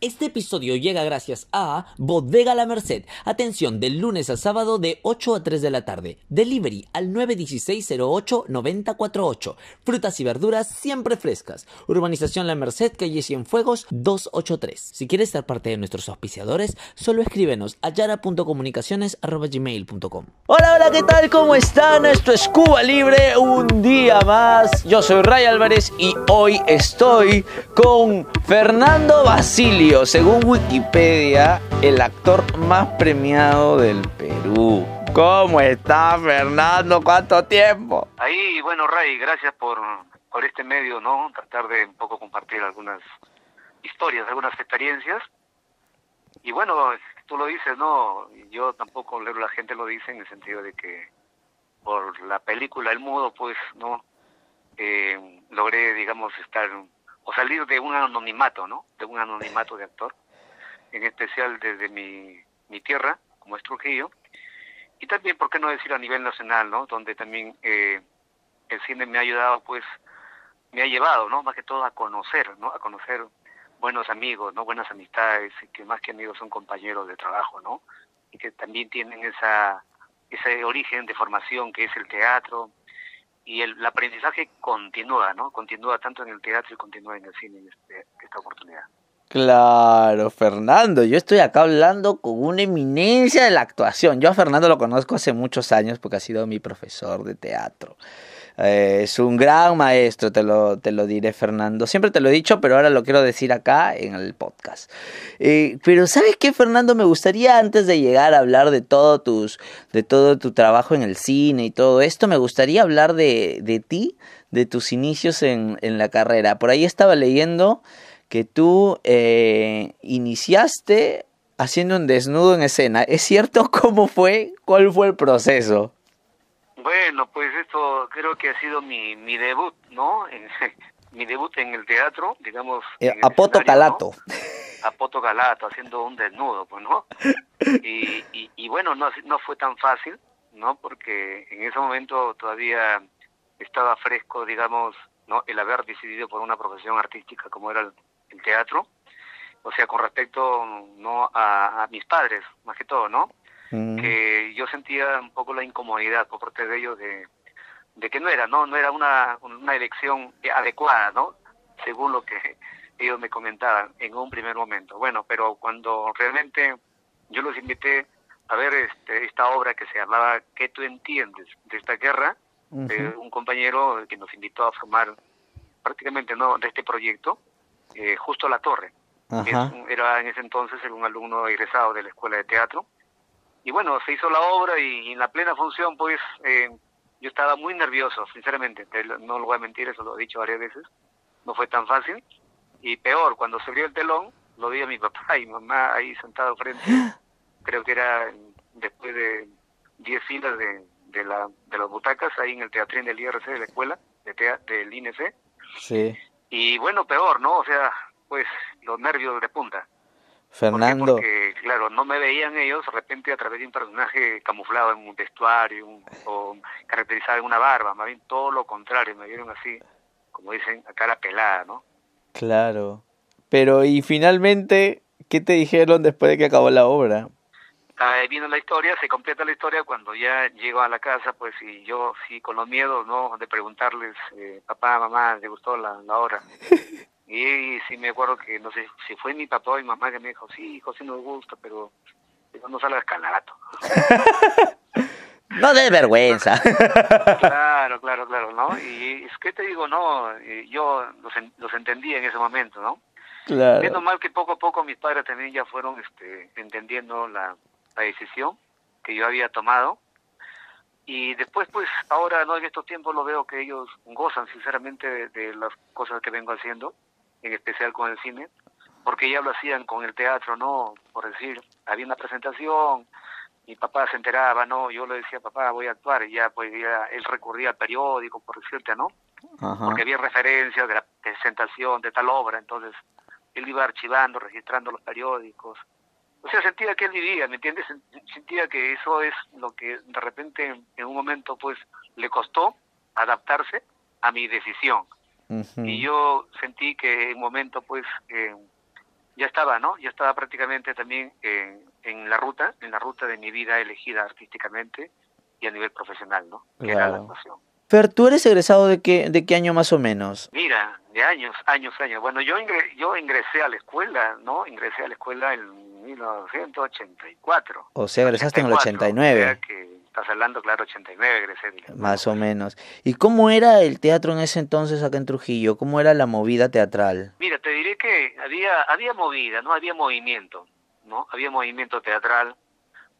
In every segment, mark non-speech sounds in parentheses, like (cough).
Este episodio llega gracias a Bodega La Merced. Atención, del lunes a sábado de 8 a 3 de la tarde. Delivery al 916-08-948. Frutas y verduras siempre frescas. Urbanización La Merced, calle Cienfuegos 283. Si quieres ser parte de nuestros auspiciadores, solo escríbenos a yara.comunicaciones.gmail.com Hola, hola, ¿qué tal? ¿Cómo están? Esto es Cuba Libre, un día más. Yo soy Ray Álvarez y hoy estoy con Fernando Según Wikipedia, el actor más premiado del Perú. ¿Cómo está Fernando? ¿Cuánto tiempo? Ahí, bueno, Ray, gracias por, por este medio, ¿no? Tratar de un poco compartir algunas historias, algunas experiencias. Y bueno, tú lo dices, ¿no? Yo tampoco, la gente lo dice en el sentido de que por la película El Mudo, pues, ¿no? Eh, logré, digamos, estar o salir de un anonimato, ¿no? De un anonimato de actor, en especial desde mi, mi tierra, como es Trujillo, y también, ¿por qué no decir a nivel nacional, ¿no? Donde también eh, el cine me ha ayudado, pues, me ha llevado, ¿no? Más que todo a conocer, ¿no? A conocer buenos amigos, ¿no? Buenas amistades, que más que amigos son compañeros de trabajo, ¿no? Y que también tienen esa ese origen de formación que es el teatro, y el, aprendizaje continúa, ¿no? Continúa tanto en el teatro y continúa en el cine este, esta oportunidad. Claro, Fernando, yo estoy acá hablando con una eminencia de la actuación. Yo a Fernando lo conozco hace muchos años porque ha sido mi profesor de teatro. Eh, es un gran maestro, te lo, te lo diré, Fernando. Siempre te lo he dicho, pero ahora lo quiero decir acá en el podcast. Eh, pero ¿sabes qué, Fernando? Me gustaría, antes de llegar a hablar de todo, tus, de todo tu trabajo en el cine y todo esto, me gustaría hablar de, de ti, de tus inicios en, en la carrera. Por ahí estaba leyendo que tú eh, iniciaste haciendo un desnudo en escena. ¿Es cierto (laughs) cómo fue? ¿Cuál fue el proceso? Bueno, pues esto creo que ha sido mi, mi debut, ¿no? (laughs) mi debut en el teatro, digamos. Eh, a Poto Calato. A Poto Calato, haciendo un desnudo, pues, ¿no? Y, y, bueno, no, no fue tan fácil, ¿no? Porque en ese momento todavía estaba fresco, digamos, ¿no? El haber decidido por una profesión artística como era el, teatro. O sea, con respecto, ¿no? A, a mis padres, más que todo, ¿no? Mm. que yo sentía un poco la incomodidad por parte de ellos de, de que no era, ¿no? No era una, una elección adecuada, ¿no? Según lo que (laughs) ellos me comentaban en un primer momento. Bueno, pero cuando realmente yo los invité a ver este, esta obra que se llamaba ¿Qué tú entiendes de esta guerra? un compañero que nos invitó a formar prácticamente no de este proyecto, eh, justo La Torre. era en ese entonces un alumno egresado de la Escuela de Teatro y bueno, se hizo la obra y, en la plena función, pues eh, yo estaba muy nervioso, sinceramente, no lo voy a mentir, eso lo he dicho varias veces, no fue tan fácil. Y peor, cuando se abrió el telón, lo vi a mi (laughs) papá y mamá ahí sentado frente, (gasps) creo que era después de 10 filas de, de, la, de las butacas ahí en el teatrín del IRC de la escuela, de del INC. Sí. Y bueno, peor, ¿no? O sea, pues los nervios de punta. Fernando. Porque, claro, no me veían ellos de repente a través de un personaje camuflado en un vestuario o caracterizado en una barba, más bien todo lo contrario, me vieron así, como dicen, a cara pelada, ¿no? Claro. Pero, y finalmente, ¿qué te dijeron después de que acabó la obra? Ahí viene la historia, se completa la historia cuando ya llego a la casa, pues y yo sí con los miedos, ¿no? De preguntarles, eh, papá, mamá, ¿te gustó la, la obra? (laughs) Y, sí me acuerdo que, no sé, si fue mi papá o mi mamá que me dijo, sí, hijo, sí nos gusta, pero no salgas calato. (laughs) no de vergüenza. claro, claro, claro, ¿no? Y es que te digo, no, yo los, los entendí en ese momento, ¿no? Claro. Viendo mal que poco a poco mis padres también ya fueron este, entendiendo la, la decisión que yo había tomado. Y después, pues, ahora, ¿no? En estos tiempos lo veo que ellos gozan sinceramente de las cosas que vengo haciendo en especial con el cine, porque ya lo hacían con el teatro, ¿no? Por decir, había una presentación, mi papá se enteraba, ¿no? Yo le decía, papá, voy a actuar, y ya, pues, ya, él recurría al periódico, por decirte, ¿no? Porque había referencias de la presentación de tal obra, entonces él iba archivando, registrando los periódicos. O sea, sentía que él vivía, ¿me entiendes? Sentía que eso es lo que de repente en un momento, pues, le costó adaptarse a mi decisión. Y yo sentí que en un momento, pues, ya estaba, ¿no? Ya estaba prácticamente también en, en la ruta, en la ruta de mi vida elegida artísticamente y a nivel profesional, ¿no? Que era la actuación. Fer, ¿tú eres egresado de qué, de qué año más o menos? Mira, de años, años, años. Bueno, yo ingre- yo ingresé a la escuela, ¿no? Ingresé a la escuela en 1984. O sea, egresaste en el 84, 89. o sea que estás hablando, claro, 89 egresé. digamos. Más o menos. ¿Y cómo era el teatro en ese entonces acá en Trujillo? ¿Cómo era la movida teatral? Mira, te diré que había había movida, ¿no? Había movimiento, ¿no? Había movimiento teatral,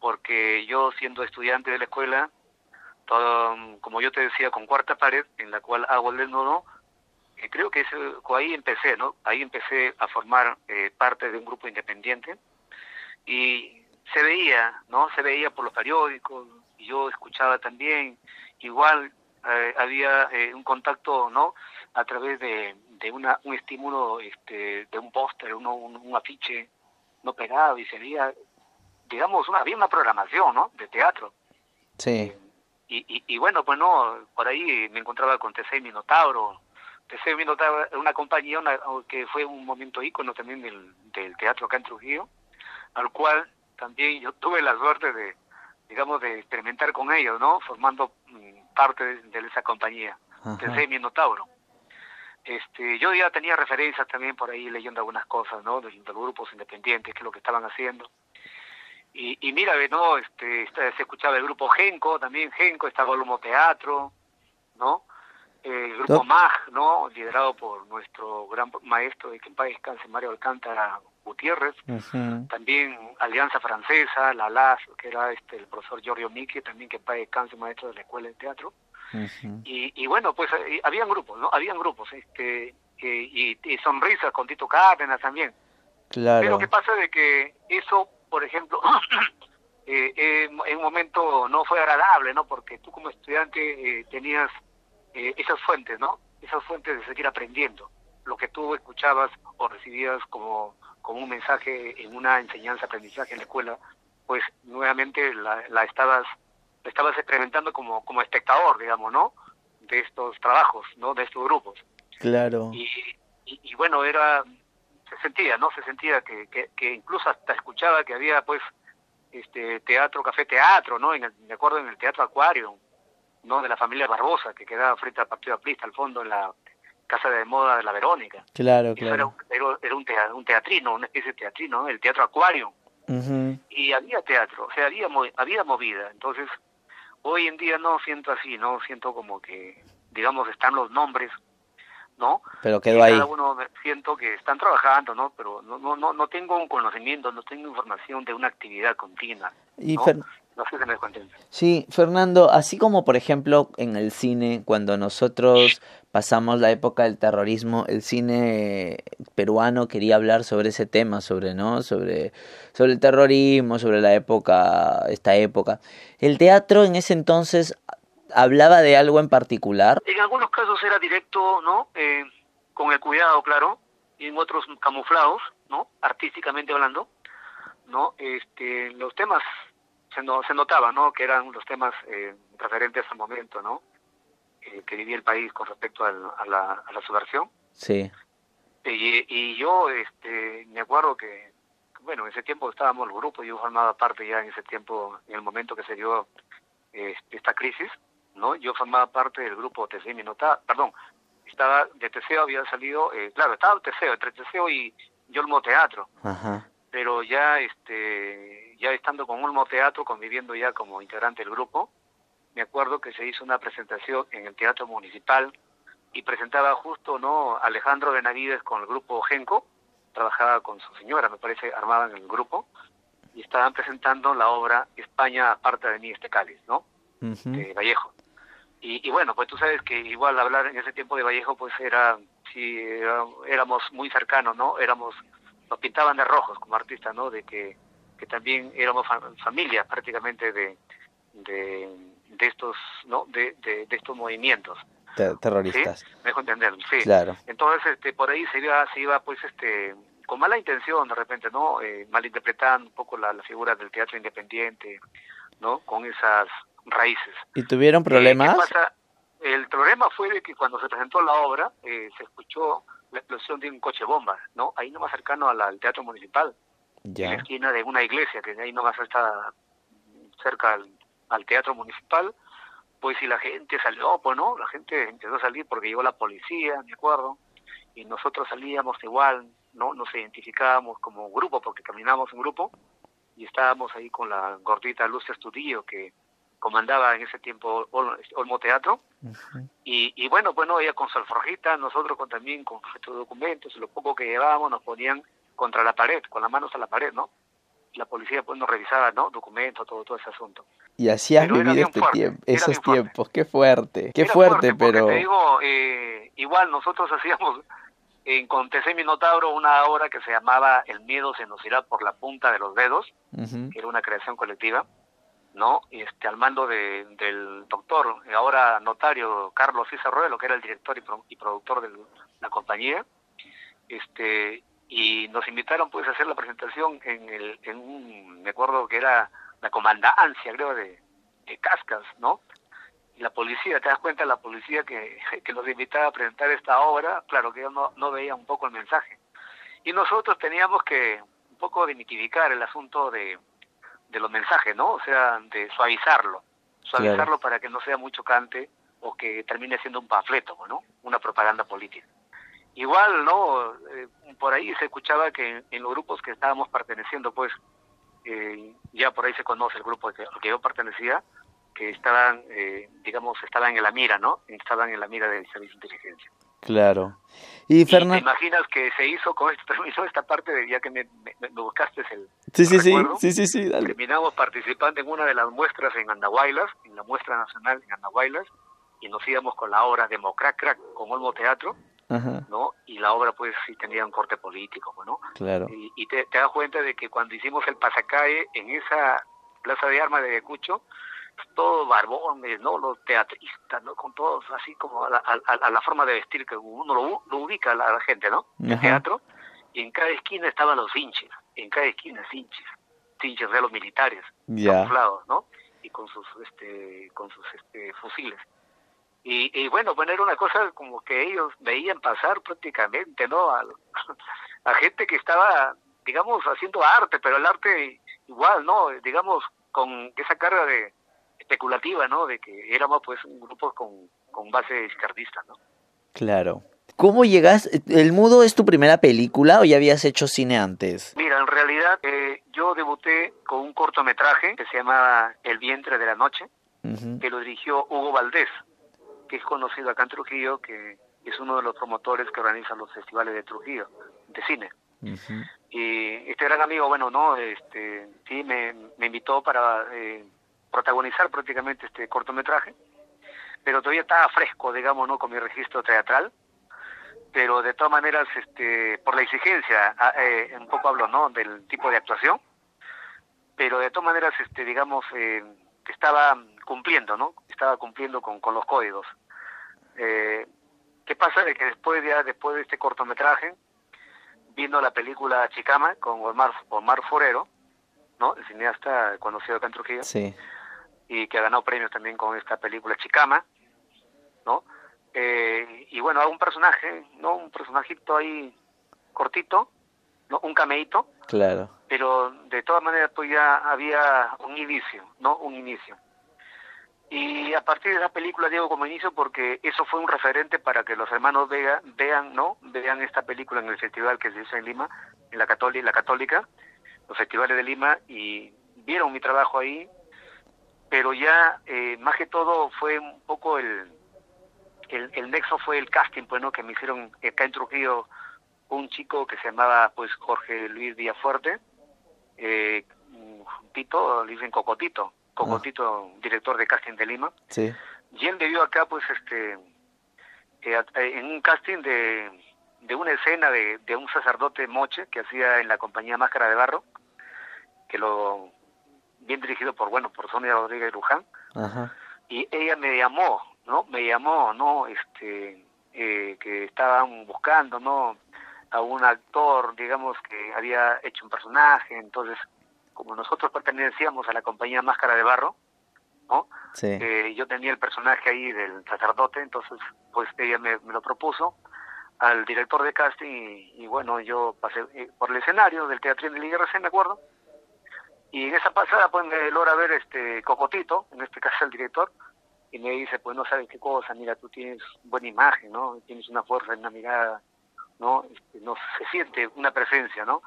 porque yo siendo estudiante de la escuela, todo, como yo te decía, con cuarta pared, en la cual hago el desnudo, eh, creo que ahí empecé, ¿no? Ahí empecé a formar eh, parte de un grupo independiente y se veía, ¿no? Se veía por los periódicos, yo escuchaba también, igual eh, había eh, un contacto, ¿no? A través de, de una, un estímulo, este, de un póster, un, un afiche, no pegado y se veía, digamos, una, había una programación, ¿no? De teatro. Sí. Y, y, y bueno, pues no, por ahí me encontraba con TC Minotauro. TC Minotauro era una compañía una- que fue un momento ícono también del, del teatro acá en Trujillo, al cual también yo tuve la suerte de, digamos, de experimentar con ellos, ¿no? Formando mm, parte de, de esa compañía, Ajá. TC Minotauro. Este, yo ya tenía referencias también por ahí leyendo algunas cosas, ¿no? De, de los grupos independientes, qué es lo que estaban haciendo. Y, y mira, ¿no? Este, esta- se escuchaba el grupo Genco, también Genco, estaba Olmo Teatro, ¿no? El grupo MAG, ¿no? Liderado por nuestro gran maestro de que en paz descanse, Mario Alcántara Gutiérrez. También Alianza Francesa, la LAS, que era este el profesor Giorgio Michi, también que en paz descanse, maestro de la Escuela de Teatro. Y, y bueno, pues eh, habían grupos, ¿no? Habían grupos, este, y, y Sonrisas con Tito Cárdenas también. Claro. Pero ¿qué pasa de que eso, por ejemplo, (coughs) eh, eh, en un momento no fue agradable, ¿no? Porque tú como estudiante eh, tenías eh, esas fuentes, ¿no? Esas fuentes de seguir aprendiendo. Lo que tú escuchabas o recibías como, como un mensaje en una enseñanza, aprendizaje en la escuela, pues nuevamente la, la estabas la estabas experimentando como, como espectador, digamos, ¿no? De estos trabajos, ¿no? De estos grupos Claro. y, y, y bueno era se sentía no se sentía que, que, que incluso hasta escuchaba que había pues este teatro café teatro no en el, me acuerdo en el teatro acuario no de la familia Barbosa que quedaba frente al partido Aprista al fondo en la casa de moda de la Verónica Claro, Eso era, claro. un- era, un, tea- un teatrino una especie de teatrino ¿no? el teatro acuario y había teatro, o sea, había, había movida. Entonces, hoy en día no siento así, no siento como que, digamos, están los nombres, ¿no? Pero quedó ahí. Cada uno siento que están trabajando, ¿no? Pero no, no, no, no tengo un conocimiento, no tengo información de una actividad continua. Y Sí, Fernando, así como por ejemplo en el cine, cuando nosotros pasamos la época del terrorismo, el cine peruano quería hablar sobre ese tema, sobre, ¿no? Sobre, sobre el terrorismo, sobre la época, esta época. El teatro en ese entonces hablaba de algo en particular. En algunos casos era directo, ¿no? Eh, con el cuidado, claro, y en otros camuflados, ¿no? Artísticamente hablando, ¿no? Este, los temas se, no, se notaba, ¿no? Que eran los temas eh, referentes al momento, ¿no? Eh, que vivía el país con respecto al- a, la, a la subversión. Sí, Y, y yo este, me acuerdo que, bueno, en ese tiempo estábamos el grupo, yo formaba parte ya en ese tiempo, en el momento que se dio eh, esta crisis, ¿no? Yo formaba parte del grupo TCE Minota, perdón, estaba de Teseo había salido, eh, claro, estaba Teseo, entre Teseo y Yolmo Teatro, ajá, pero ya este ya estando con Olmo Teatro, conviviendo ya como integrante del grupo, me acuerdo que se hizo una presentación en el Teatro Municipal y presentaba justo no Alejandro Benavides con el grupo Genco, trabajaba con su señora, me parece, armaban el grupo, y estaban presentando la obra España aparte de mí este cáliz, ¿no? de Vallejo. Y, y bueno, pues tú sabes que igual hablar en ese tiempo de Vallejo, pues era, sí, era- éramos muy cercanos, ¿no? Éramos, nos pintaban de rojos como artistas, ¿no? De que, que también éramos fa- familia prácticamente de, de, de estos, ¿no? De, de, de estos movimientos, te- ¿sí? terroristas, Me dejo entender, sí. claro, Entonces, este, por ahí se iba, se iba, pues, este, con mala intención, de repente, ¿no? Eh, malinterpretando un poco la, la figura del teatro independiente, ¿no? Con esas raíces. ¿y tuvieron Eh, ¿qué problemas? pasa? El problema fue de que cuando se presentó la obra, eh, se escuchó la explosión de un coche bomba, ¿no? Ahí nomás cercano al, al teatro municipal, Ya. en la esquina de una iglesia, que de ahí nomás está cerca al, al teatro municipal, pues si la gente salió, pues no, la gente empezó a salir porque llegó la policía, me acuerdo, y nosotros salíamos igual, ¿no? Nos identificábamos como grupo porque caminábamos en grupo y estábamos ahí con la gordita Luz Estudillo que comandaba en ese tiempo Ol- Olmo Teatro y, y bueno, bueno, ella con su alforjita, nosotros con, también con nuestros documentos, lo poco que llevábamos nos ponían contra la pared, con las manos a la pared, ¿no? La policía pues nos revisaba, ¿no? Documentos, todo, todo ese asunto. Y así has Pero vivido este fuerte, tiempo, esos tiempos, qué fuerte, qué Era fuerte, pero te digo, eh, igual nosotros (laughs) hacíamos en Contese Minotauro una obra que se llamaba El miedo se nos irá por la punta de los dedos, que era una creación colectiva, ¿no? Este, al mando de, del doctor, ahora notario Carlos César Ruelo, que era el director y, pro- y productor de la compañía, este, y nos invitaron pues a hacer la presentación en, el, en un, me acuerdo que era la comandancia, creo, de, de Cascas, ¿no? Y la policía, te das cuenta, la policía que, (laughs) que nos invitaba a presentar esta obra, claro que ellos no, no veía un poco el mensaje. Y nosotros teníamos que un poco demitificar el asunto de, de los mensajes, ¿no? O sea, de suavizarlo, suavizarlo Claro. para que no sea muy chocante o que termine siendo un panfleto, ¿no? Una propaganda política. Igual, ¿no? Eh, por ahí se escuchaba que en los grupos que estábamos perteneciendo, pues, eh, ya por ahí se conoce el grupo al que, al que yo pertenecía, que estaban, eh, digamos, estaban en la mira, ¿no? Estaban en la mira del servicio de inteligencia. claro. Y te Fernando, imaginas que se hizo con esto, (laughs) terminó esta parte, de, ya que me, me, me buscaste el, sí, sí, sí, recuerdo. sí, sí, sí, dale. terminamos participando en una de las muestras en Andahuaylas, en la muestra nacional en Andahuaylas, y nos íbamos con la obra Crack con Olmo Teatro, Ajá, ¿no? Y la obra pues sí tenía un corte político, ¿no? claro. Y, y te, te das cuenta de que cuando hicimos el pasacalle en esa plaza de armas de Ayacucho, todos barbones, ¿no? Los teatristas, ¿no? Con todos así como a la, a- a la forma de vestir que uno lo, ubica a la, gente, ¿no? Ajá. teatro. Y en cada esquina estaban los hinches, en cada esquina hinches, hinches de los militares, Ya, camuflados, ¿no? Y con sus, este, con sus este, fusiles. Y, y bueno, bueno, era una cosa como que ellos veían pasar prácticamente, ¿no? A, (laughs) a gente que estaba, digamos, haciendo arte, pero el arte igual, ¿no? Digamos, con esa carga de especulativa, ¿no? De que éramos pues un grupo con, con base izquierdista, ¿no? claro. ¿Cómo llegas? ¿El Mudo es tu primera película o ya habías hecho cine antes? Mira, en realidad eh, yo debuté con un cortometraje que se llamaba El vientre de la noche, que lo dirigió Hugo Valdés, que es conocido acá en Trujillo, que es uno de los promotores que organizan los festivales de Trujillo, de cine. Y este gran amigo, bueno, no, este, sí, me, me invitó para eh, protagonizar prácticamente este cortometraje, pero todavía estaba fresco, digamos, ¿no? Con mi registro teatral, pero de todas maneras, este, por la exigencia, ah, eh, un poco hablo, ¿no? Del tipo de actuación, pero de todas maneras, este, digamos, eh, estaba cumpliendo, ¿no? Estaba cumpliendo con, con los códigos. Eh, ¿Qué pasa? De que después ya, después de este cortometraje, vino la película Chicama con Omar, Omar Forero, ¿no? El cineasta conocido acá en Trujillo, Sí, y que ha ganado premios también con esta película Chicama, ¿no? Eh, y bueno, un personaje, ¿no? Un personajito ahí cortito, ¿no? Un cameíto, claro. pero de todas maneras pues ya había un inicio, ¿no? Un inicio. Y a partir de esa película digo como inicio porque eso fue un referente para que los hermanos Vega vean, ¿no? Vean esta película en el festival que se hizo en Lima, en la Católica, los festivales de Lima y vieron mi trabajo ahí, pero ya eh, más que todo fue un poco el, el el nexo fue el casting, pues, ¿no? Que me hicieron acá en Trujillo un chico que se llamaba pues Jorge Luis Villafuerte, eh, Tito, le dicen Cocotito, Cocotito, director de casting de Lima, Sí, y él me vio acá pues este eh, eh, en un casting de, de una escena de, de un sacerdote moche que hacía en la compañía Máscara de Barro, que lo bien dirigido por bueno por Sonia Rodríguez Luján, ajá, y ella me llamó, ¿no? Me llamó, ¿no? Este, eh, que estaban buscando, ¿no? A un actor, digamos, que había hecho un personaje, entonces, como nosotros pertenecíamos a la compañía Máscara de Barro, ¿no? sí, Eh, yo tenía el personaje ahí del sacerdote, entonces, pues ella me, me lo propuso, al director de casting y, bueno, yo pasé eh, por el escenario del Teatro de IRC, me acuerdo, y en esa pasada pues me logra ver este Cocotito, en este caso el director, y me dice, pues no sabes qué cosa, mira, tú tienes buena imagen, ¿no? Tienes una fuerza, una mirada, ¿no? Este, no se siente una presencia, ¿no?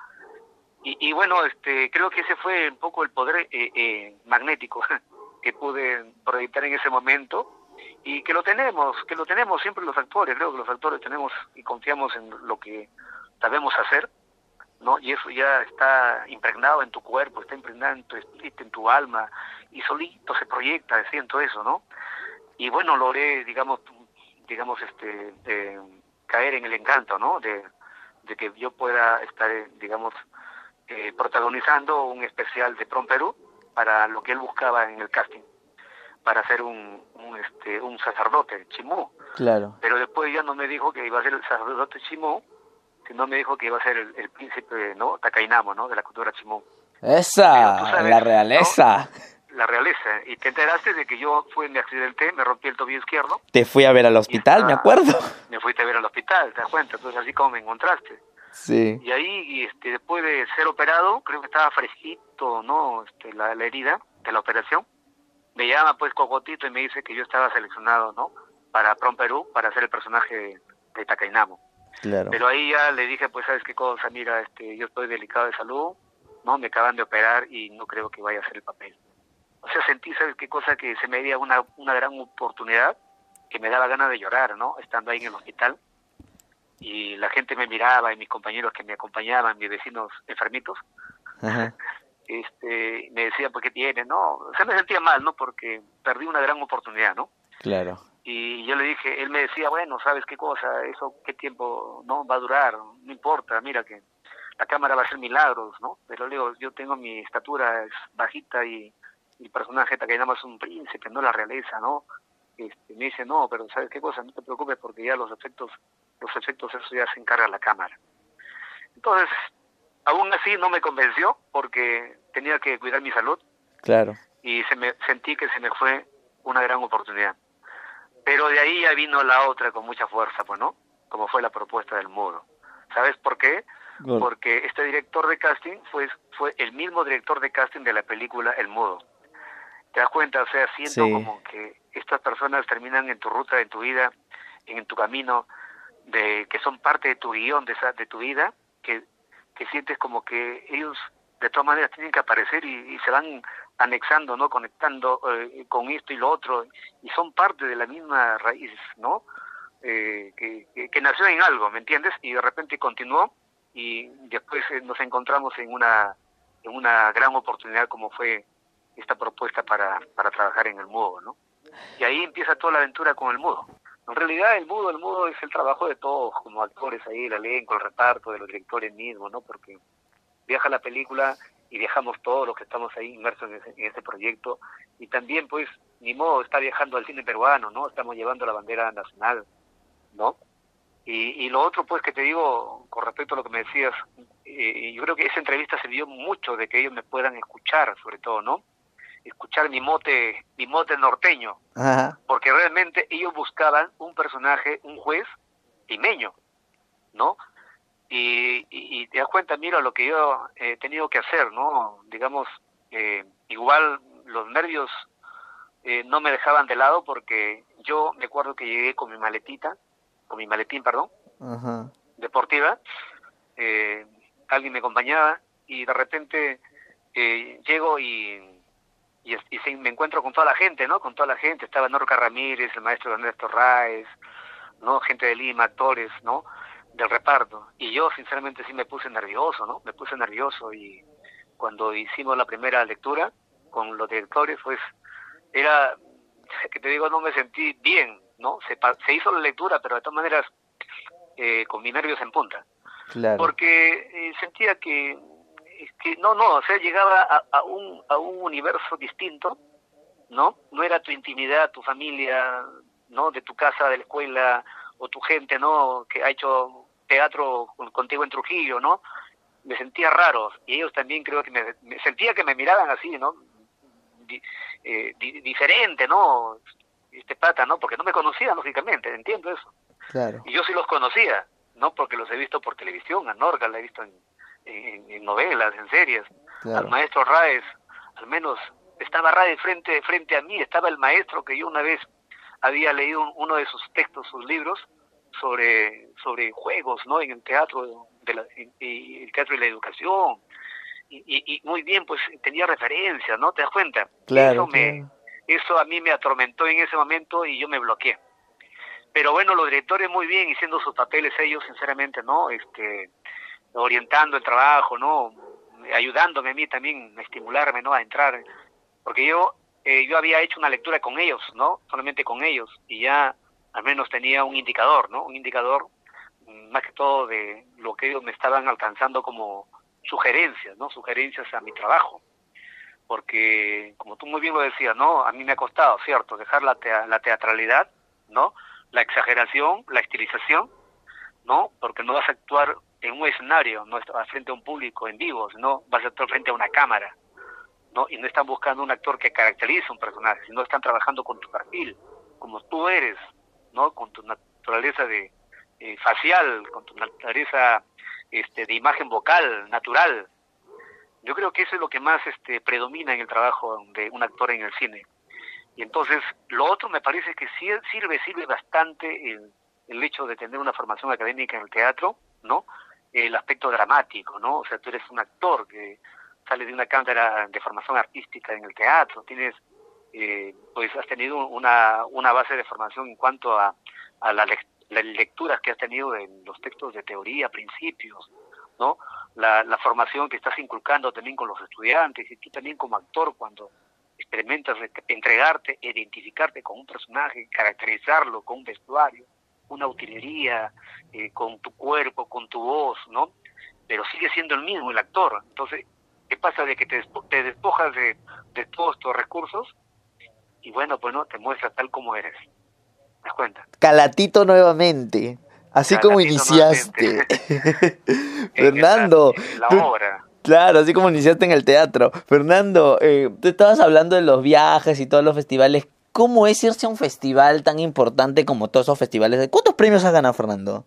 Y, y, bueno, este, creo que ese fue un poco el poder eh, eh, magnético (laughs) que pude proyectar en ese momento y que lo tenemos, que lo tenemos siempre los actores, creo que los actores tenemos y confiamos en lo que sabemos hacer, ¿no? Y eso ya está impregnado en tu cuerpo, está impregnado en tu espíritu, en tu alma, y solito se proyecta, siento eso, ¿no? Y bueno, logré, digamos, digamos, este, caer en el encanto, ¿no? De, de que yo pueda estar, digamos, eh, protagonizando un especial de Prom Perú para lo que él buscaba en el casting para ser un, un, este, un sacerdote, chimú. Claro. Pero después ya no me dijo que iba a ser el sacerdote chimú, sino me dijo que iba a ser el, príncipe, ¿no? Takainamo, ¿no? De la cultura chimú. Esa, la realeza. La realeza. Y te enteraste de que yo fui en mi accidente, me rompí el tobillo izquierdo. Te fui a ver al hospital, me acuerdo. Me fuiste a ver al hospital, te das cuenta. Entonces así como me encontraste. Sí. Y ahí, este, después de ser operado, creo que estaba fresquito, ¿no? Este, la, la herida de la operación me llama pues Cocotito y me dice que yo estaba seleccionado, ¿no? Para Prom Perú, para hacer el personaje de, de Tacainamo. Claro. Pero ahí ya le dije, pues, ¿sabes qué cosa? Mira, este, yo estoy delicado de salud, ¿no? Me acaban de operar y no creo que vaya a hacer el papel. O sea, sentí, ¿sabes qué cosa? Que se me dio una, una gran oportunidad que me daba ganas de llorar, ¿no? Estando ahí en el hospital. Y la gente me miraba y mis compañeros que me acompañaban, mis vecinos enfermitos, Ajá (laughs) este, me decía, pues, ¿qué tiene? No, o sea, me sentía mal, ¿no? Porque perdí una gran oportunidad, ¿no? Claro. Y yo le dije, él me decía, bueno, ¿sabes qué cosa? Eso, ¿qué tiempo no va a durar? No importa, mira que la cámara va a hacer milagros, ¿no? Pero le digo, yo tengo mi estatura es bajita y mi personaje está que nada más un príncipe, no la realeza, ¿no? Este, me dice, no, pero ¿sabes qué cosa? No te preocupes porque ya los efectos, los efectos eso ya se encarga la cámara. Entonces, aún así no me convenció porque tenía que cuidar mi salud. Claro. Y se me, sentí que se me fue una gran oportunidad. Pero de ahí ya vino la otra con mucha fuerza, pues, ¿no? Como fue la propuesta del mudo. ¿Sabes por qué? Porque este director de casting fue, fue el mismo director de casting de la película El Mudo. ¿Te das cuenta? O sea, siento como que estas personas terminan en tu ruta, en tu vida, en tu camino, de que son parte de tu guion, de, esa, de tu vida, que que sientes como que ellos de todas maneras tienen que aparecer y, se van anexando, ¿no? Conectando eh, con esto y lo otro, y son parte de la misma raíz, ¿no? Eh, que, que, nació en algo, ¿me entiendes? Y de repente continuó y después eh, nos encontramos en una, en una gran oportunidad como fue esta propuesta para, para trabajar en el mudo, ¿no? Y ahí empieza toda la aventura con el mudo. En realidad el mudo, el mudo es el trabajo de todos como actores ahí, el elenco, el reparto, de los directores mismos, ¿no? Porque viaja la película y viajamos todos los que estamos ahí inmersos en ese, en ese proyecto y también pues ni modo está viajando al cine peruano, ¿no? Estamos llevando la bandera nacional, ¿no? Y, y lo otro pues que te digo con respecto a lo que me decías, eh, yo creo que esa entrevista se dio mucho de que ellos me puedan escuchar sobre todo, ¿no? Escuchar mi mote, mi mote norteño, porque realmente ellos buscaban un personaje, un juez limeño, ¿no? Y, y, te das cuenta, mira lo que yo he tenido que hacer, ¿no? Digamos, eh, igual los nervios eh, no me dejaban de lado porque yo me acuerdo que llegué con mi maletita, con mi maletín, perdón, deportiva, eh, alguien me acompañaba y de repente llego y y, y me encuentro con toda la gente, ¿no? Con toda la gente, estaba Norca Ramírez, el maestro Ernesto Raez, ¿no? Gente de Lima, actores, ¿no? Del reparto. Y yo, sinceramente, sí me puse nervioso, ¿no? Me puse nervioso y cuando hicimos la primera lectura con los directores, pues era, que te digo, no me sentí bien, ¿no? Se, se hizo la lectura, pero de todas maneras eh, con mis nervios en punta. Claro. Porque eh, sentía que que no, no, o sea, llegaba a, a, un, a un universo distinto, ¿no? No era tu intimidad, tu familia, ¿no? De tu casa, de la escuela, o tu gente, ¿no? Que ha hecho teatro contigo en Trujillo, ¿no? Me sentía raro, y ellos también creo que me, sentía que me miraban así, ¿no? eh, diferente, ¿no? Este pata, ¿no? Porque no me conocían, lógicamente, entiendo eso. Claro. Y yo sí los conocía, ¿no? Porque los he visto por televisión, a Norga la he visto en, en, novelas, en series, al maestro Raes, al menos estaba Raes frente, frente a mí, estaba el maestro que yo una vez había leído uno de sus textos, sus libros, sobre, sobre juegos, ¿no? En el teatro, de la, y el teatro y la educación. Y, y, muy bien, pues tenía referencias, ¿no? ¿Te das cuenta? Claro, eso, Me, eso a mí me atormentó en ese momento y yo me bloqueé. Pero bueno, los directores muy bien, haciendo sus papeles ellos, sinceramente, ¿no? Este, orientando el trabajo, ¿no? Ayudándome a mí también, a estimularme, ¿no? A entrar. Porque yo, eh, yo había hecho una lectura con ellos, ¿no? Solamente con ellos. Y ya al menos tenía un indicador, ¿no? Un indicador mm, más que todo de lo que ellos me estaban alcanzando como sugerencias, ¿no? Sugerencias a mi trabajo. Porque, como tú muy bien lo decías, ¿no? A mí me ha costado, ¿cierto? Dejar la, la teatralidad, ¿no? La exageración, la estilización, ¿no? Porque no vas a actuar en un escenario, no estás frente a un público en vivo, no vas a actuar frente a una cámara, ¿no? Y no están buscando un actor que caracterice un personaje, sino están trabajando con tu perfil, como tú eres, ¿no? Con tu naturaleza de eh, facial, con tu naturaleza este, de imagen vocal, natural. Yo creo que eso es lo que más este, predomina en el trabajo de un actor en el cine. Y entonces, lo otro me parece que sirve, sirve bastante el, el hecho de tener una formación académica en el teatro, ¿no? El aspecto dramático, ¿no? O sea, tú eres un actor que sale de una cámara de formación artística en el teatro, tienes eh, pues has tenido una, una base de formación en cuanto a, a las lecturas que has tenido en los textos de teoría, principios, ¿no? La, la formación que estás inculcando también con los estudiantes y tú también como actor cuando experimentas entregarte, identificarte con un personaje, caracterizarlo con un vestuario, una utilería, eh, con tu cuerpo, con tu voz, ¿no? Pero sigue siendo el mismo el actor. Entonces, ¿qué pasa de que te, te despojas de, de todos estos recursos y bueno, pues no, te muestra tal como eres. ¿Te das cuenta? Calatito nuevamente, así como iniciaste. (laughs) Fernando. la obra. Claro, así como iniciaste en el teatro. Fernando, eh, tú estabas hablando de los viajes y todos los festivales. ¿Cómo es irse a un festival tan importante como todos esos festivales? ¿Cuántos premios has ganado, Fernando?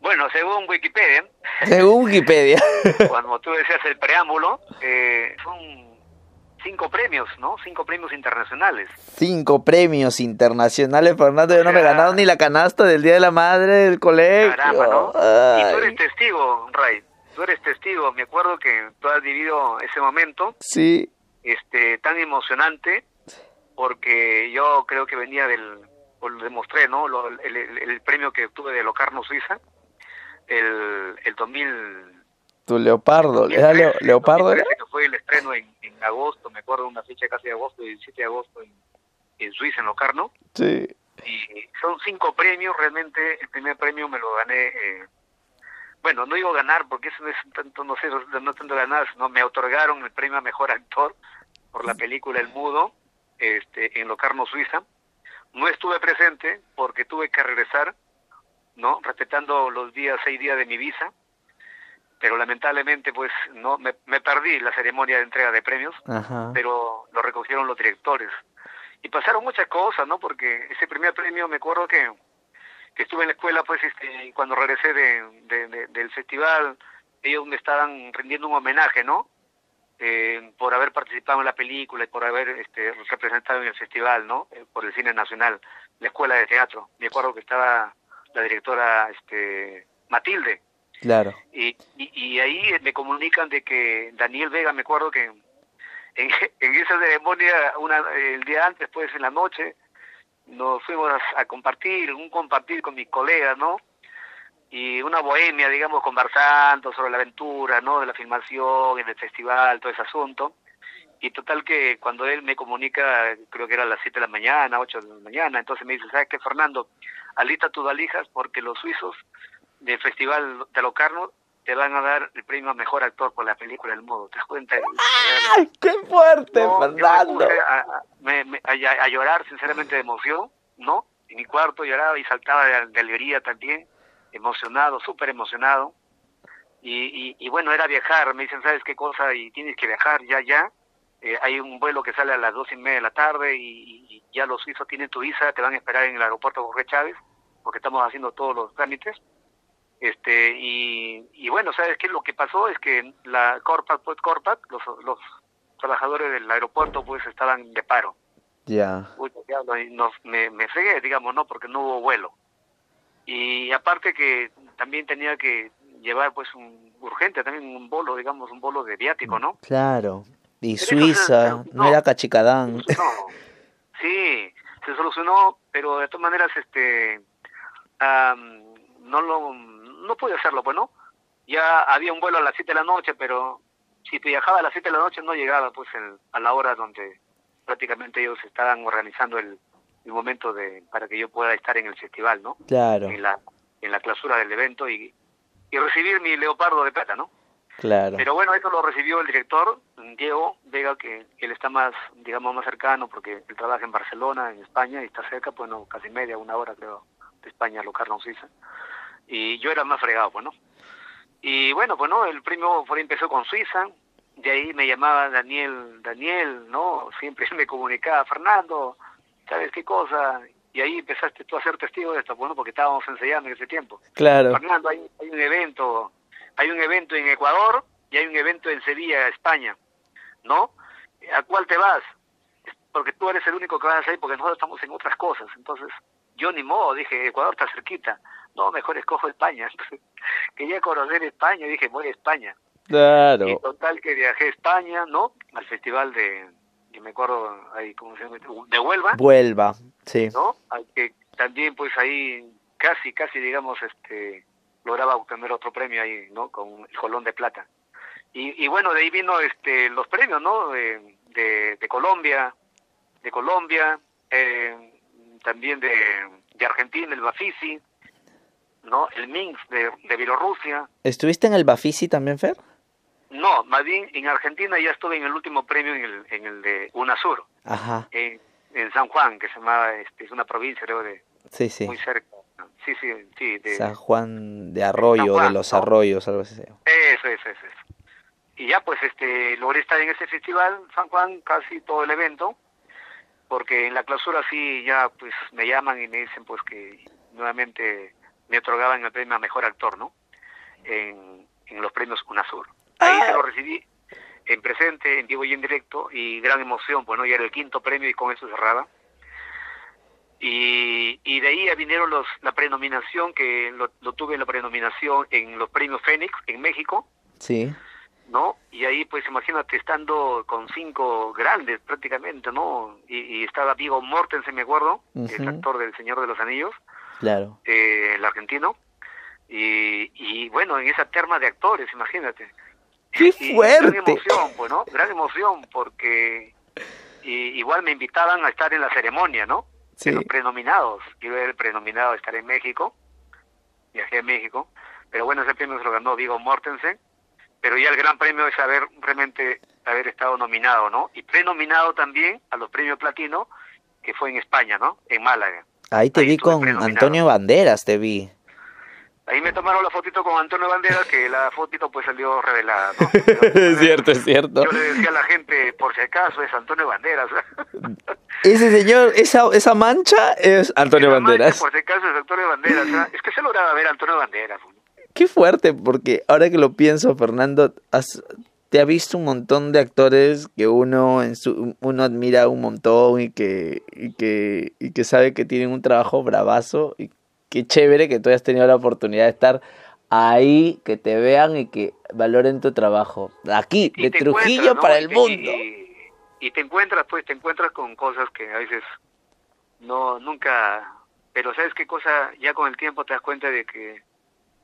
Bueno, según Wikipedia. Según Wikipedia. (laughs) cuando tú decías el preámbulo, eh, son cinco premios, ¿no? Cinco premios internacionales. Cinco premios internacionales, Fernando. Yo no me he ganado ni la canasta del Día de la Madre del colegio. Caramba, ¿no? Y tú eres testigo, Ray. Tú eres testigo. Me acuerdo que tú has vivido ese momento. Sí. Este, tan emocionante, porque yo creo que venía del, o lo demostré, ¿no? el, premio que obtuve de Locarno, Suiza, el, el 2000 tu Leopardo, ¿era Leopardo? fue el estreno en, en, agosto, me acuerdo, una fecha casi de agosto, el 17 de agosto en, en Suiza, en Locarno. Sí. Y son cinco premios, realmente el primer premio me lo gané, eh, bueno, no digo ganar porque eso no es tanto, no sé, no tanto ganar, sino me otorgaron el premio a Mejor Actor por la película El Mudo, este, en Locarno, Suiza. No estuve presente porque tuve que regresar, ¿no? Respetando los días, seis días de mi visa pero lamentablemente pues no me, perdí la ceremonia de entrega de premios, pero lo recogieron los directores. Y pasaron muchas cosas, ¿no? Porque ese primer premio me acuerdo que, que estuve en la escuela pues este, cuando regresé de, del festival, ellos me estaban rendiendo un homenaje, ¿no? Eh, por haber participado en la película y por haber este, representado en el festival, ¿no? Eh, por el cine nacional, la escuela de teatro. Me acuerdo que estaba la directora este, Matilde, Claro. Y, y, ahí me comunican de que Daniel Vega, me acuerdo que en, (laughs) en esa ceremonia, una, el día antes, pues en la noche, nos fuimos a, compartir, un compartir con mis colegas, ¿no? Y una bohemia, digamos, conversando sobre la aventura, ¿no? De la filmación, en el festival, todo ese asunto. Y total que cuando él me comunica, creo que era a las 7 de la mañana, 8 de la mañana, entonces me dice, ¿sabes qué, Fernando? Alista tus valijas porque los suizos del Festival de Locarno te van a dar el premio a mejor actor por la película El Modo. ¿Te das cuenta? ¡Ay, (laughs) qué fuerte, Fernando! Me a, llorar, sinceramente, de emoción, ¿no? En mi cuarto lloraba y saltaba de, alegría también, emocionado, súper emocionado. Y, y, bueno, era viajar. Me dicen, ¿sabes qué cosa? Y tienes que viajar ya, ya. Eh, hay un vuelo que sale a las dos y media de la tarde y, ya los suizos tienen tu visa, te van a esperar en el aeropuerto Jorge Chávez porque estamos haciendo todos los trámites. Este, y, y bueno, ¿sabes qué? Lo que pasó es que la Corpac, pues Corpac, los, los trabajadores del aeropuerto pues estaban de paro. Ya. Uy, nos, me, me fregué, digamos, ¿no? Porque no hubo vuelo. Y aparte que también tenía que llevar pues un urgente, también un bolo, digamos, un bolo de viático, ¿no? Claro. Y Pero Suiza, se- no, no. era Cachicadán. No, sí, se solucionó, pero de todas maneras, este, am, no lo, no pude hacerlo, pues, ¿no? Ya había un vuelo a las 7 de la noche, pero si viajaba a las 7 de la noche no llegaba, pues, el- a la hora donde prácticamente ellos estaban organizando el, el momento de para que yo pueda estar en el festival, ¿no? Claro, En la, en la clausura del evento y, y recibir mi leopardo de plata, ¿no? claro. Pero bueno, eso lo recibió el director, Diego Vega, que él está más, digamos, más cercano porque él trabaja en Barcelona, en España, y está cerca, pues no, casi media, una hora creo, de España, Locarno, Suiza. Y yo era más fregado, pues no. Y bueno, pues no, el premio fue, empezó con Suiza, de ahí me llamaba Daniel, Daniel, ¿no? Siempre (laughs) me comunicaba, Fernando, ¿sabes qué cosa? Y ahí empezaste tú a ser testigo de esto, bueno, porque estábamos ensayando en ese tiempo. Claro, Fernando, hay, hay un evento, hay un evento en Ecuador y hay un evento en Sevilla, España, ¿no? ¿A cuál te vas? Porque tú eres el único que vas a ir porque nosotros estamos en otras cosas. Entonces, yo ni modo, dije, Ecuador está cerquita. No, mejor escojo España. Entonces, (laughs) quería conocer España, dije, voy a España. Y claro. total que viajé a España, ¿no? Al festival de, yo me acuerdo, ahí, ¿cómo se llama? De Huelva. Vuelva, sí. ¿no? Que también pues ahí casi, casi digamos, este, lograba obtener otro premio ahí, ¿no? Con el Colón de Plata. Y, y bueno, de ahí vino este, los premios, ¿no? De, de, de Colombia, de Colombia, eh, también de, de Argentina, el Bafisi, ¿no? El Minsk de, de Bielorrusia. ¿Estuviste en el Bafisi también, Fer? No, más bien en Argentina ya estuve en el último premio en el, en el de UNASUR, Ajá, en, en San Juan, que se llama, este, es una provincia, creo, de, sí, sí. muy cerca. Sí, sí, sí. De, San Juan de Arroyo, Juan, de los ¿no? Arroyos, algo así. Eso, eso, eso, eso. Y ya pues este logré estar en ese festival, San Juan, casi todo el evento, porque en la clausura sí ya pues me llaman y me dicen pues que nuevamente me otorgaban el premio a Mejor Actor, ¿no? En, en los premios UNASUR. Ahí se lo recibí en presente, en vivo y en directo, y gran emoción, bueno, ya era el quinto premio y con eso cerraba. Y, y de ahí vinieron los, la prenominación, que lo, lo tuve en la prenominación en los premios Fénix en México, Sí, ¿no? Y ahí, pues imagínate, estando con cinco grandes prácticamente, ¿no? Y, y estaba Vigo Mortensen, me acuerdo, Ujú. actor del Señor de los Anillos, claro. eh, el argentino. Y, y bueno, en esa terma de actores, imagínate. ¡Qué fuerte! Gran emoción, pues, ¿no? Gran emoción, porque y, igual me invitaban a estar en la ceremonia, ¿no? Sí. De los prenominados. Yo era el prenominado a estar en México. Viajé a México. Pero bueno, ese premio se lo ganó Vigo Mortensen. Pero ya el gran premio es haber realmente haber estado nominado, ¿no? Y prenominado también a los premios platino, que fue en España, ¿no? En Málaga. Ahí te Ahí vi con. Antonio Banderas, te vi. Ahí me tomaron la fotito con Antonio Banderas, que la fotito pues salió revelada, ¿no? (laughs) es cierto, es cierto. Yo le decía a la gente, por si acaso, es Antonio Banderas. (laughs) Ese señor, esa, esa mancha es Antonio Esa mancha, Banderas. Por si acaso es Antonio Banderas. ¿ah? Es que se lograba ver a Antonio Banderas. Qué fuerte, porque ahora que lo pienso, Fernando, has- te ha visto un montón de actores que uno en su, uno admira un montón y que, y que, y que sabe que tienen un trabajo bravazo y qué chévere que tú hayas tenido la oportunidad de estar ahí, que te vean y que valoren tu trabajo. Aquí, Y de Trujillo para el mundo. Y, y te encuentras, pues, te encuentras con cosas que a veces no, nunca... Pero ¿sabes qué cosa? Ya con el tiempo te das cuenta de que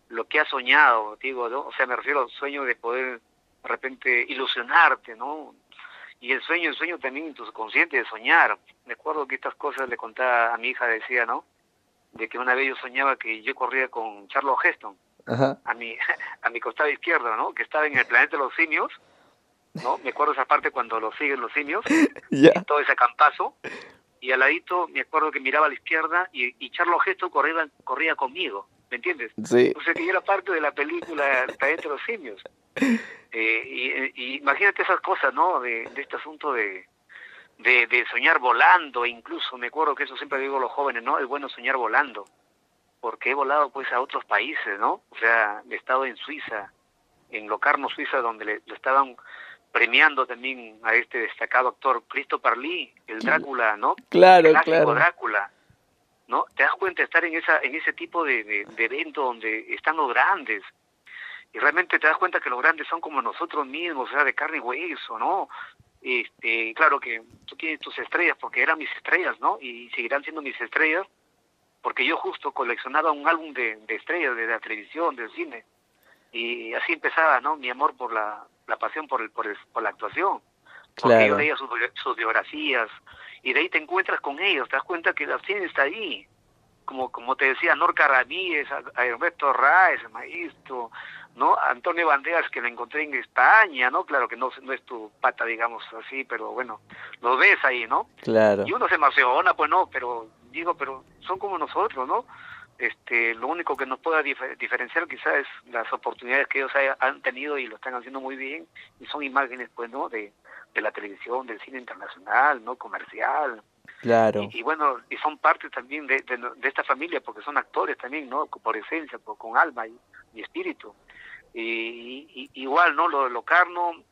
lo que has soñado, digo, ¿no? O sea, me refiero al sueño de poder de repente ilusionarte, ¿no? Y el sueño, el sueño también en tu subconsciente de soñar. Me acuerdo que estas cosas le contaba a mi hija, decía, ¿no? De que una vez yo soñaba que yo corría con Charles Heston Ajá. a mi, (laughs) a mi costado izquierdo, ¿no? Que estaba en el planeta de los simios, ¿no? Me acuerdo esa parte cuando lo siguen los simios, (laughs) Ya. todo ese campazo, y al ladito me acuerdo que miraba a la izquierda y, y Charlo Gesto corría, corría conmigo, ¿me entiendes? Sí. O sea que yo era parte de la película El planeta de los simios. (laughs) Eh, y, y imagínate esas cosas, ¿no? De, de este asunto de, de, de soñar volando, e incluso me acuerdo que eso siempre digo a los jóvenes, ¿no? Es bueno soñar volando. porque he volado pues a otros países, ¿no? O sea, he estado en Suiza, en Locarno, Suiza, donde le, estaban premiando también a este destacado actor Christopher Lee, el Drácula, ¿no? Claro, el claro. Drácula, ¿no? Te das cuenta de estar en esa en ese tipo de, de, de evento donde están los grandes y realmente te das cuenta que los grandes son como nosotros mismos, o sea, de carne y hueso, ¿no? Este, claro que tú tienes tus estrellas porque eran mis estrellas, ¿no? Y seguirán siendo mis estrellas porque yo justo coleccionaba un álbum de, de estrellas de la televisión, del cine y así empezaba, ¿no? Mi amor por la, la pasión por el, por, el, por la actuación. Porque yo leía sus, sus, biografías y de ahí te encuentras con ellos, te das cuenta que la cine está ahí. Como, como te decía, Norca Ramírez, a, Ernesto Raez, el maestro, ¿no? Antonio Banderas, que lo encontré en España, ¿no? Claro que no, no es tu pata, digamos así, pero bueno, lo ves ahí, ¿no? Claro. Y uno se emociona, pues no, pero digo, pero son como nosotros, ¿no? Este, lo único que nos pueda diferenciar quizás es las oportunidades que ellos han tenido y lo están haciendo muy bien y son imágenes pues no de, de la televisión del cine internacional no comercial claro y, bueno y son parte también de, de, esta familia porque son actores también no por esencia con alma y, y espíritu y, igual no lo de Locarno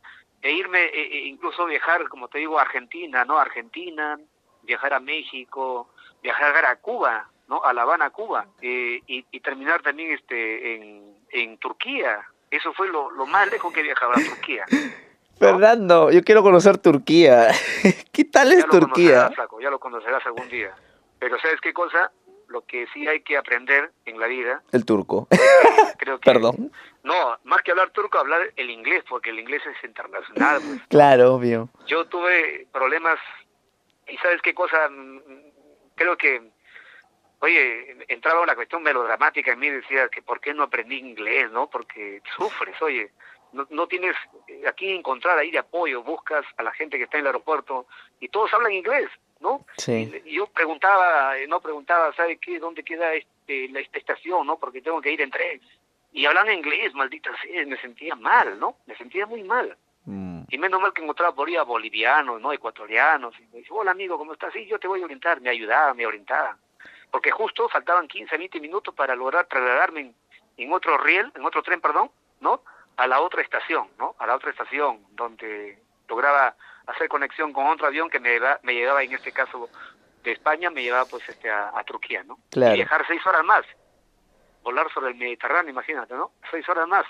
e irme e, e incluso viajar como te digo a Argentina no Argentina viajar a México viajar a Cuba ¿no? A La Habana, Cuba, eh, y, y, terminar también este en, en Turquía. Eso fue lo, lo más lejos que he viajado a Turquía. Fernando, yo quiero conocer Turquía. (laughs) ¿Qué tal es ya Turquía? Ya lo conocerás algún día. Pero ¿sabes qué cosa? Lo que sí hay que aprender en la vida. El turco. (laughs) Creo que, Perdón. No, más que hablar turco, hablar el inglés, porque el inglés es internacional. Pues. Claro, obvio. Yo tuve problemas, y ¿sabes qué cosa? Creo que oye, entraba una cuestión melodramática en mí, decía que por qué no aprendí inglés, ¿no? Porque sufres, oye, no, no tienes aquí encontrar ahí de apoyo, buscas a la gente que está en el aeropuerto y todos hablan inglés, ¿no? Sí. Y yo preguntaba, no preguntaba, ¿sabe qué? ¿Dónde queda este, la, esta estación, no? Porque tengo que ir en tren. Y hablan inglés, maldita sea, me sentía mal, ¿no? Me sentía muy mal. Mm. Y menos mal que encontraba por ahí a bolivianos, ¿no? Ecuatorianos. Y me dice, hola amigo, ¿cómo estás? Sí, yo te voy a orientar. Me ayudaba, me orientaba porque justo faltaban 15, 20 minutos para lograr trasladarme en, otro riel, en otro tren, perdón, ¿no? A la otra estación, ¿no? A la otra estación, donde lograba hacer conexión con otro avión que me, me llevaba, en este caso, de España, me llevaba pues este a, Turquía, ¿no? Claro. Y viajar seis horas más, volar sobre el Mediterráneo, imagínate, ¿no? Seis horas más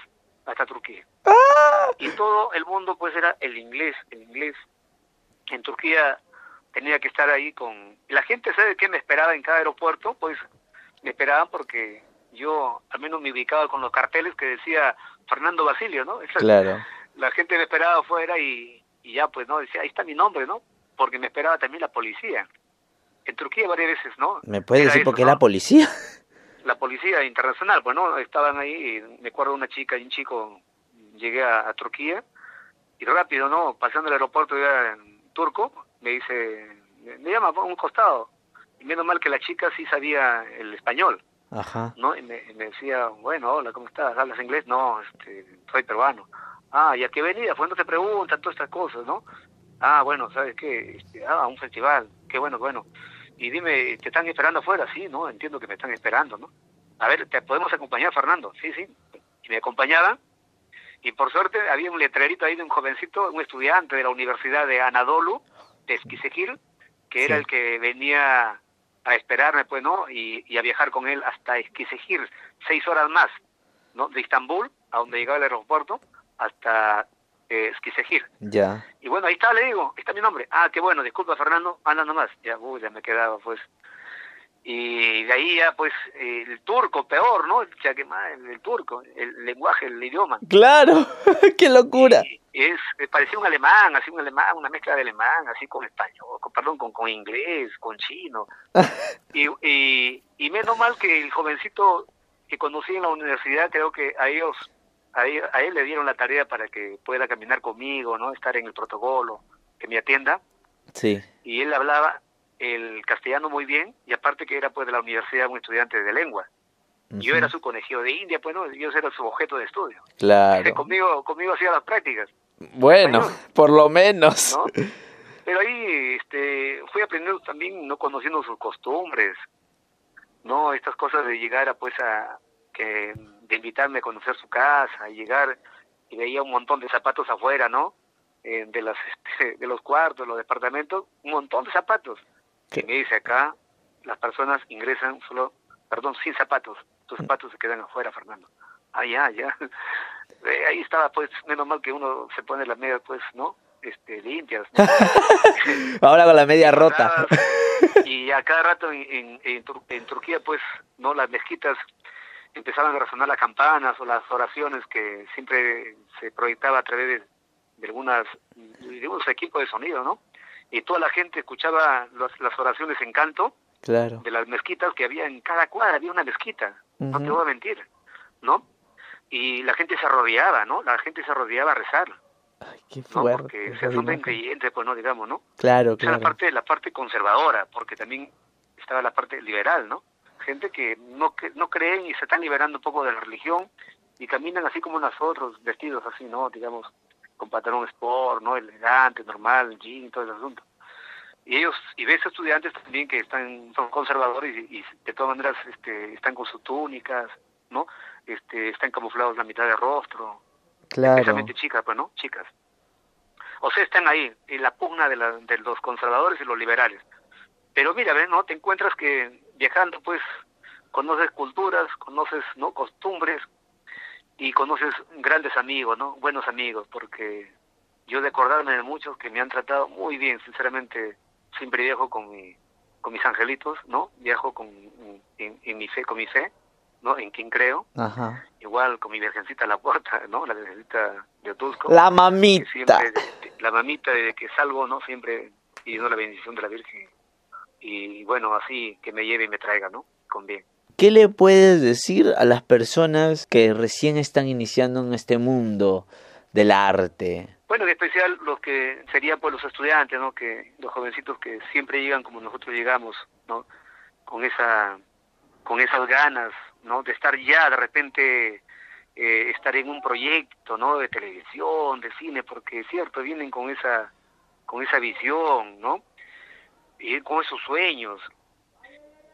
hasta Turquía. ¡Ah! Y todo el mundo pues era el inglés, el inglés. En Turquía tenía que estar ahí con... La gente sabe que me esperaba en cada aeropuerto, pues me esperaban porque yo al menos me ubicaba con los carteles que decía Fernando Basilio, ¿no? (laughs) claro. La gente me esperaba afuera y, y ya pues, ¿no? Decía, ahí está mi nombre, ¿no? Porque me esperaba también la policía. En Turquía varias veces, ¿no? ¿Me puedes decir por qué la policía? (laughs) La policía internacional, pues, ¿no? Estaban ahí, y me acuerdo una chica y un chico, llegué a, a Turquía y rápido, ¿no? Pasando el aeropuerto ya en turco, me dice, me llama por un costado. Y menos mal que la chica sí sabía el español. Ajá. ¿no? Y me, me, decía, bueno, hola, ¿cómo estás? ¿Hablas inglés? No, este, soy peruano. Ah, ¿y a qué venía? Pues no te preguntan todas estas cosas, ¿no? Ah, bueno, ¿sabes qué? Este, ah, un festival, qué bueno, bueno. Y dime, ¿te están esperando afuera? Sí, ¿no? Entiendo que me están esperando, ¿no? A ver, ¿te podemos acompañar, Fernando? Sí, sí. Y me acompañaba. Y por suerte había un letrerito ahí de un jovencito, un estudiante de la Universidad de Anadolu, de Esquisejil, que era el que venía a esperarme, pues, ¿no? Y, y a viajar con él hasta Esquisejir, seis horas más, ¿no? De Estambul, a donde llegaba el aeropuerto, hasta eh, Esquisejir. Ya. Y bueno, ahí está, le digo, ahí está mi nombre. Ah, qué bueno, disculpa, Fernando, anda nomás. Ya, uy, ya me quedaba, pues. Y de ahí ya, pues, el turco, peor, ¿no? Ya que más, el turco, el lenguaje, el idioma. Claro, (laughs) qué locura. Y es, parecía un alemán, así un alemán, una mezcla de alemán, así con español, con, perdón, con, con inglés, con chino. (laughs) y, y, y menos mal que el jovencito que conocí en la universidad, creo que a ellos, a él, a él le dieron la tarea para que pueda caminar conmigo, ¿no? Estar en el protocolo, que me atienda. Sí. Y él hablaba el castellano muy bien y aparte que era pues de la universidad un estudiante de lengua. Uh -huh. Yo era su conejillo de India, pues no, yo era su objeto de estudio. Claro. (laughs) conmigo, conmigo hacía las prácticas. Bueno, (laughs) por lo menos. ¿no? Pero ahí este, fui aprendiendo también, no conociendo sus costumbres. ¿no? Estas cosas de llegar a, pues, a, que, de invitarme a conocer su casa, y llegar y veía un montón de zapatos afuera, ¿no? Eh, de, las, (laughs) este, de los cuartos, los departamentos, un montón de zapatos. Y me dice acá, las personas ingresan solo, perdón, sin zapatos. Tus mm. zapatos se quedan afuera, Fernando. Ah, ya, ya. (laughs) Eh, ahí estaba, pues, menos mal que uno se pone las medias, pues, ¿no? Este, limpias. (laughs) Ahora con la media rota. y a cada rato en, en, en, Turquía, pues, ¿no? Las mezquitas empezaban a resonar las campanas o las oraciones que siempre se proyectaba a través de, de algunas, de unos equipos de sonido, ¿no? Y toda la gente escuchaba las oraciones en canto claro. de las mezquitas que había en cada cuadra, había una mezquita, no te voy a mentir, ¿no? Y la gente se arrodillaba, ¿no? La gente se arrodillaba a rezar. Ay, qué fuerte. ¿no? Porque se asumen creyentes, pues no, digamos, ¿no? Claro, claro. la parte, la parte conservadora, porque también estaba la parte liberal, ¿no? Gente que no, que no creen y se están liberando un poco de la religión y caminan así como nosotros, vestidos así, ¿no? Digamos, con pantalón sport, ¿no? Elegante, normal, jean, todo el asunto. Y ellos y ves estudiantes también que están son conservadores y, de todas maneras este están con sus túnicas no este están camuflados la mitad del rostro. Claro. Especialmente chicas pues no chicas. O sea están ahí en la pugna de, la, de los conservadores y los liberales. Pero mira ves no te encuentras que viajando pues conoces culturas conoces no costumbres y conoces grandes amigos no buenos amigos porque yo de acordarme de muchos que me han tratado muy bien sinceramente siempre viajo con mi con mis angelitos, ¿no? Viajo con en, mi fe, con mi fe, ¿no? En quien creo. Ajá. Igual con mi virgencita a la puerta, ¿no? La virgencita de Otusco. La mamita. Siempre, la mamita de que salgo, ¿no? Siempre pidiendo la bendición de la Virgen. Y bueno, así que me lleve y me traiga, ¿no? Con bien. ¿Qué le puedes decir a las personas que recién están iniciando en este mundo del arte? Bueno, en especial los que serían pues los estudiantes, ¿no? Que los jovencitos que siempre llegan como nosotros llegamos, ¿no? Con esa con esas ganas, ¿no? De estar ya de repente eh, estar en un proyecto, ¿no? De televisión, de cine, porque es cierto, vienen con esa con esa visión, ¿no? Y con esos sueños.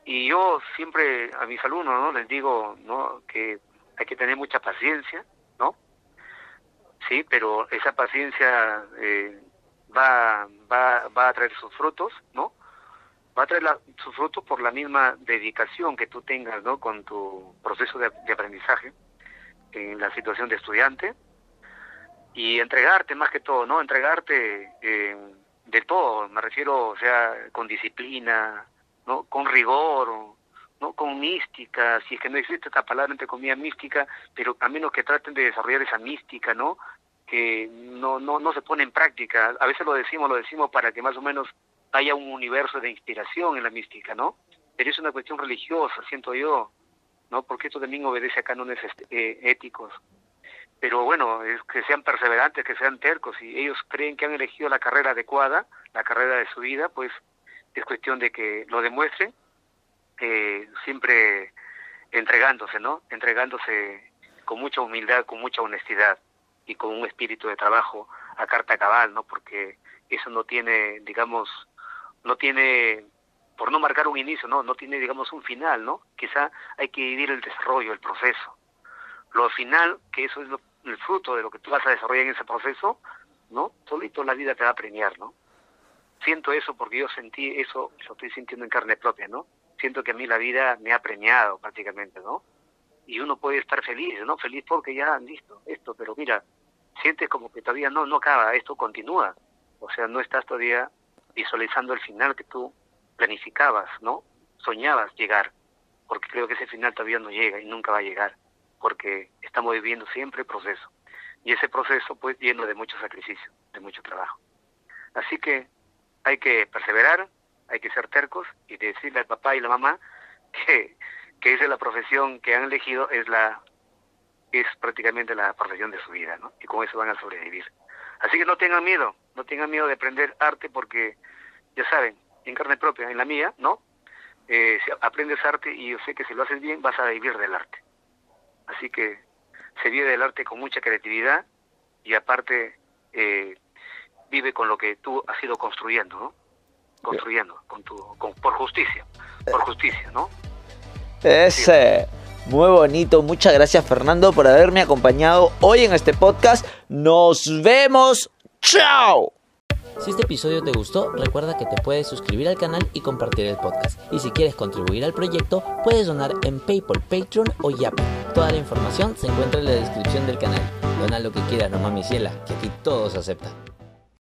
Y yo siempre a mis alumnos, ¿no? Les digo, ¿no? Que hay que tener mucha paciencia, ¿no? sí, pero esa paciencia eh, va, va, va a traer sus frutos, ¿no? Va a traer sus frutos por la misma dedicación que tú tengas, ¿no? Con tu proceso de, aprendizaje en la situación de estudiante y entregarte más que todo, ¿no? Entregarte eh, de todo, me refiero, o sea, con disciplina, ¿no? Con rigor, ¿no? con mística, si es que no existe esta palabra entre comillas mística, pero a menos que traten de desarrollar esa mística, ¿no? que no, no, no se pone en práctica. A veces lo decimos, lo decimos para que más o menos haya un universo de inspiración en la mística, ¿no? Pero es una cuestión religiosa, siento yo, ¿no? Porque esto también obedece a cánones este, eh, éticos. Pero bueno, es que sean perseverantes, que sean tercos, y ellos creen que han elegido la carrera adecuada, la carrera de su vida, pues es cuestión de que lo demuestren, eh, siempre entregándose, ¿no? Entregándose con mucha humildad, con mucha honestidad y con un espíritu de trabajo a carta cabal, ¿no? Porque eso no tiene, digamos, no tiene, por no marcar un inicio, ¿no? No tiene, digamos, un final, ¿no? Quizá hay que vivir el desarrollo, el proceso. Lo final, que eso es el fruto de lo que tú vas a desarrollar en ese proceso, ¿no? Solito la vida te va a premiar, ¿no? Siento eso porque yo sentí eso, lo estoy sintiendo en carne propia, ¿no? Siento que a mí la vida me ha premiado prácticamente, ¿no? y uno puede estar feliz, ¿no? Feliz porque ya, han visto esto, pero mira, sientes como que todavía no, no acaba, esto continúa. O sea, no estás todavía visualizando el final que tú planificabas, ¿no? Soñabas llegar, porque creo que ese final todavía no llega y nunca va a llegar, porque estamos viviendo siempre el proceso. Y ese proceso, pues, lleno de mucho sacrificio, de mucho trabajo. Así que hay que perseverar, hay que ser tercos y decirle al papá y la mamá que que es la profesión que han elegido, es la es prácticamente la profesión de su vida, ¿no? Y con eso van a sobrevivir. Así que no tengan miedo, no tengan miedo de aprender arte porque, ya saben, en carne propia, en la mía, ¿no? Eh, si aprendes arte y yo sé que si lo haces bien vas a vivir del arte. Así que se vive del arte con mucha creatividad y aparte eh, vive con lo que tú has ido construyendo, ¿no? Construyendo, con tu, con, por justicia, por justicia, ¿no? Ese. Muy bonito, muchas gracias Fernando por haberme acompañado hoy en este podcast. Nos vemos. Chao. Si este episodio te gustó, recuerda que te puedes suscribir al canal y compartir el podcast. Y si quieres contribuir al proyecto, puedes donar en PayPal, Patreon o Yapi. Toda la información se encuentra en la descripción del canal. Dona lo que quieras, no mames ciela, que aquí todo se acepta.